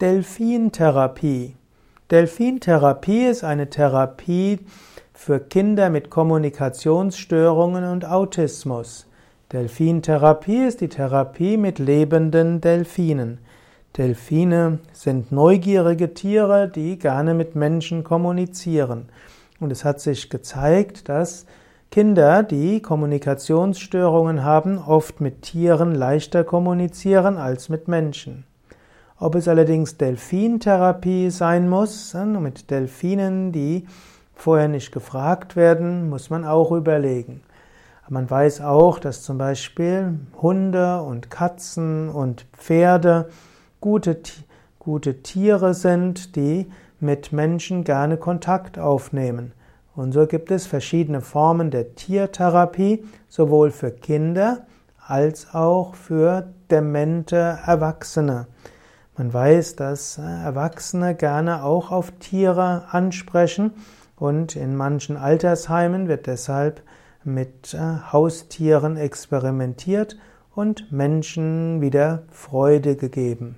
Delfintherapie. Delfintherapie ist eine Therapie für Kinder mit Kommunikationsstörungen und Autismus. Delfintherapie ist die Therapie mit lebenden Delfinen. Delfine sind neugierige Tiere, die gerne mit Menschen kommunizieren. Und es hat sich gezeigt, dass Kinder, die Kommunikationsstörungen haben, oft mit Tieren leichter kommunizieren als mit Menschen. Ob es allerdings Delfintherapie sein muss, äh, mit Delfinen, die vorher nicht gefragt werden, muss man auch überlegen. Man weiß auch, dass zum Beispiel Hunde und Katzen und Pferde gute, gute Tiere sind, die mit Menschen gerne Kontakt aufnehmen. Und so gibt es verschiedene Formen der Tiertherapie, sowohl für Kinder als auch für demente Erwachsene. Man weiß, dass Erwachsene gerne auch auf Tiere ansprechen und in manchen Altersheimen wird deshalb mit äh, Haustieren experimentiert und Menschen wieder Freude gegeben.